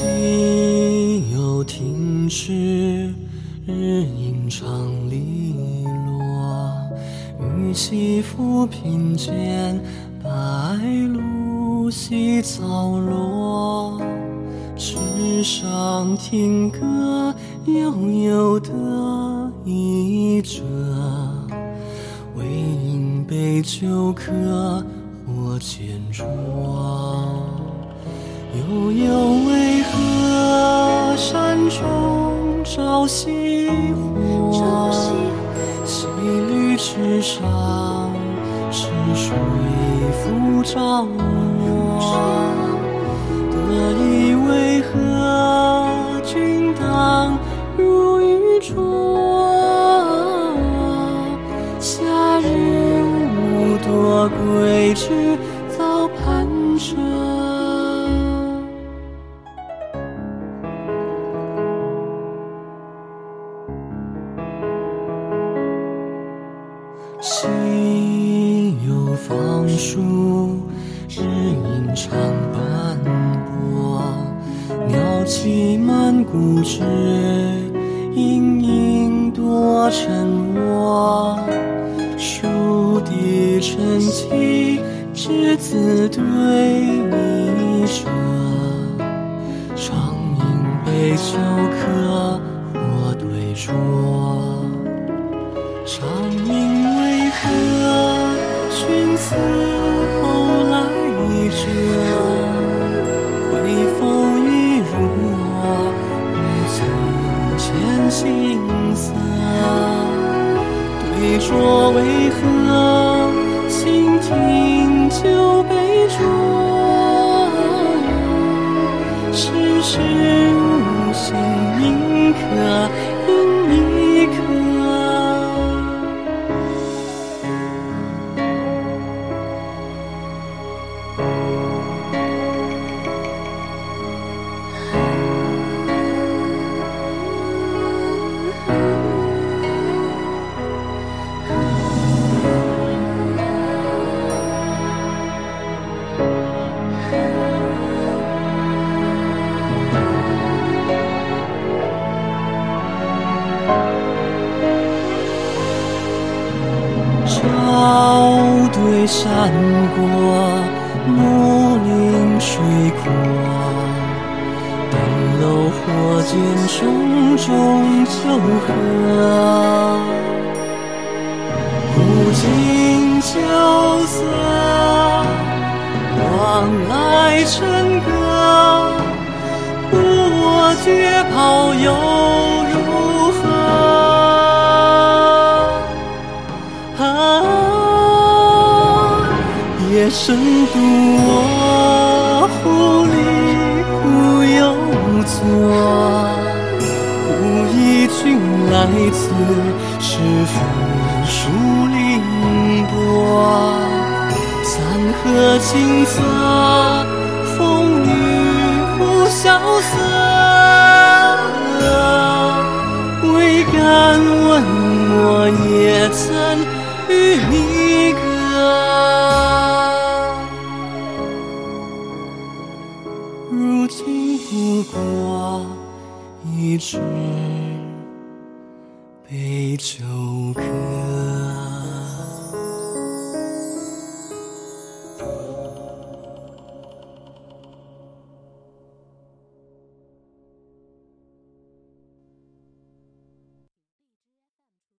心有停止，日影长篱落。雨细浮萍间，白露洗草落。池上听歌，悠悠的一折。为饮杯酒客，或见酌。悠悠为何山中朝夕火？西绿池上，是水复照我。得意为何君当如玉镯？夏日无多归去，早盼着。心有放树，日影长斑驳。鸟栖满谷枝，莺莺多沉卧。树底沉寂，稚子对一折。长饮杯酒客，或对酌。长饮何君此后来者？会否已入我，不曾见心色？对酌为何山国，木林水阔。登楼或见种种酒喝。古今萧瑟，往来笙歌。不我绝袍又夜深独卧，忽离忽又坐。忽忆君来此，是复树林多。三河景色，风雨忽萧瑟。未敢问我，也曾与你一纸杯酒客。